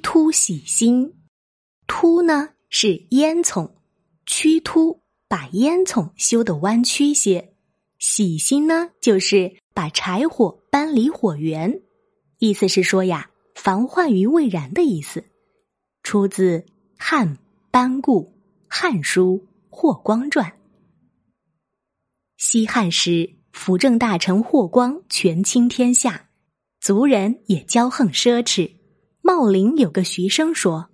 突喜心。突呢是烟囱，曲突把烟囱修得弯曲些。喜心呢就是把柴火搬离火源，意思是说呀，防患于未然的意思。出自汉班固《汉书·霍光传》。西汉时，辅政大臣霍光权倾天下，族人也骄横奢侈。茂陵有个学生说：“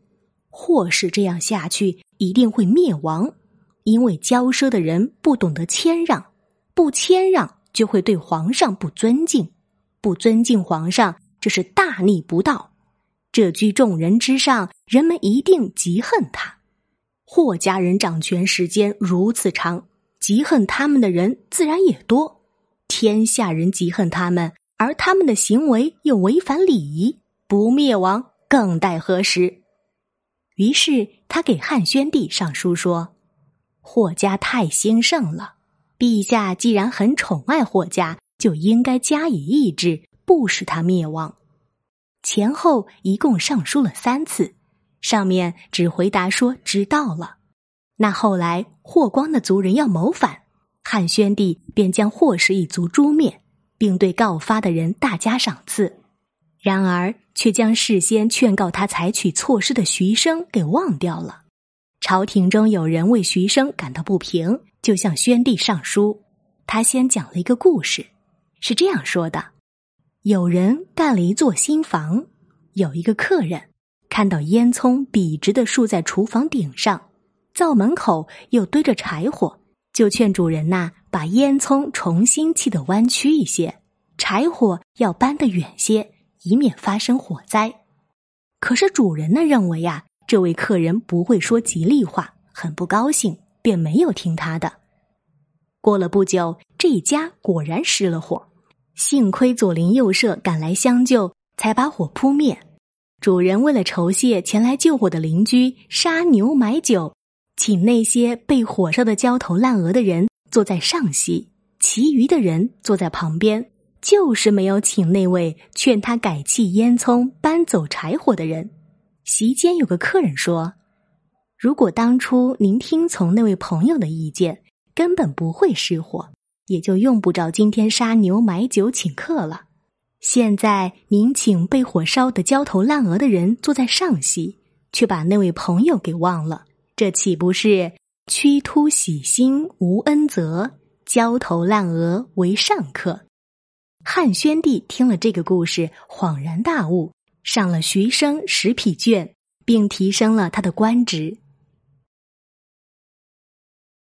霍氏这样下去，一定会灭亡，因为骄奢的人不懂得谦让，不谦让就会对皇上不尊敬，不尊敬皇上，这是大逆不道。这居众人之上，人们一定极恨他。霍家人掌权时间如此长。”嫉恨他们的人自然也多，天下人嫉恨他们，而他们的行为又违反礼仪，不灭亡更待何时？于是他给汉宣帝上书说：“霍家太兴盛了，陛下既然很宠爱霍家，就应该加以抑制，不使他灭亡。”前后一共上书了三次，上面只回答说知道了。那后来霍光的族人要谋反，汉宣帝便将霍氏一族诛灭，并对告发的人大加赏赐。然而，却将事先劝告他采取措施的徐生给忘掉了。朝廷中有人为徐生感到不平，就向宣帝上书。他先讲了一个故事，是这样说的：有人盖了一座新房，有一个客人看到烟囱笔直的竖在厨房顶上。灶门口又堆着柴火，就劝主人呐，把烟囱重新砌得弯曲一些，柴火要搬得远些，以免发生火灾。可是主人呢认为呀，这位客人不会说吉利话，很不高兴，便没有听他的。过了不久，这家果然失了火，幸亏左邻右舍赶来相救，才把火扑灭。主人为了酬谢前来救火的邻居，杀牛买酒。请那些被火烧的焦头烂额的人坐在上席，其余的人坐在旁边，就是没有请那位劝他改弃烟囱、搬走柴火的人。席间有个客人说：“如果当初您听从那位朋友的意见，根本不会失火，也就用不着今天杀牛买酒请客了。现在您请被火烧的焦头烂额的人坐在上席，却把那位朋友给忘了。”这岂不是屈突喜心无恩泽，焦头烂额为上客？汉宣帝听了这个故事，恍然大悟，赏了徐生十匹绢，并提升了他的官职。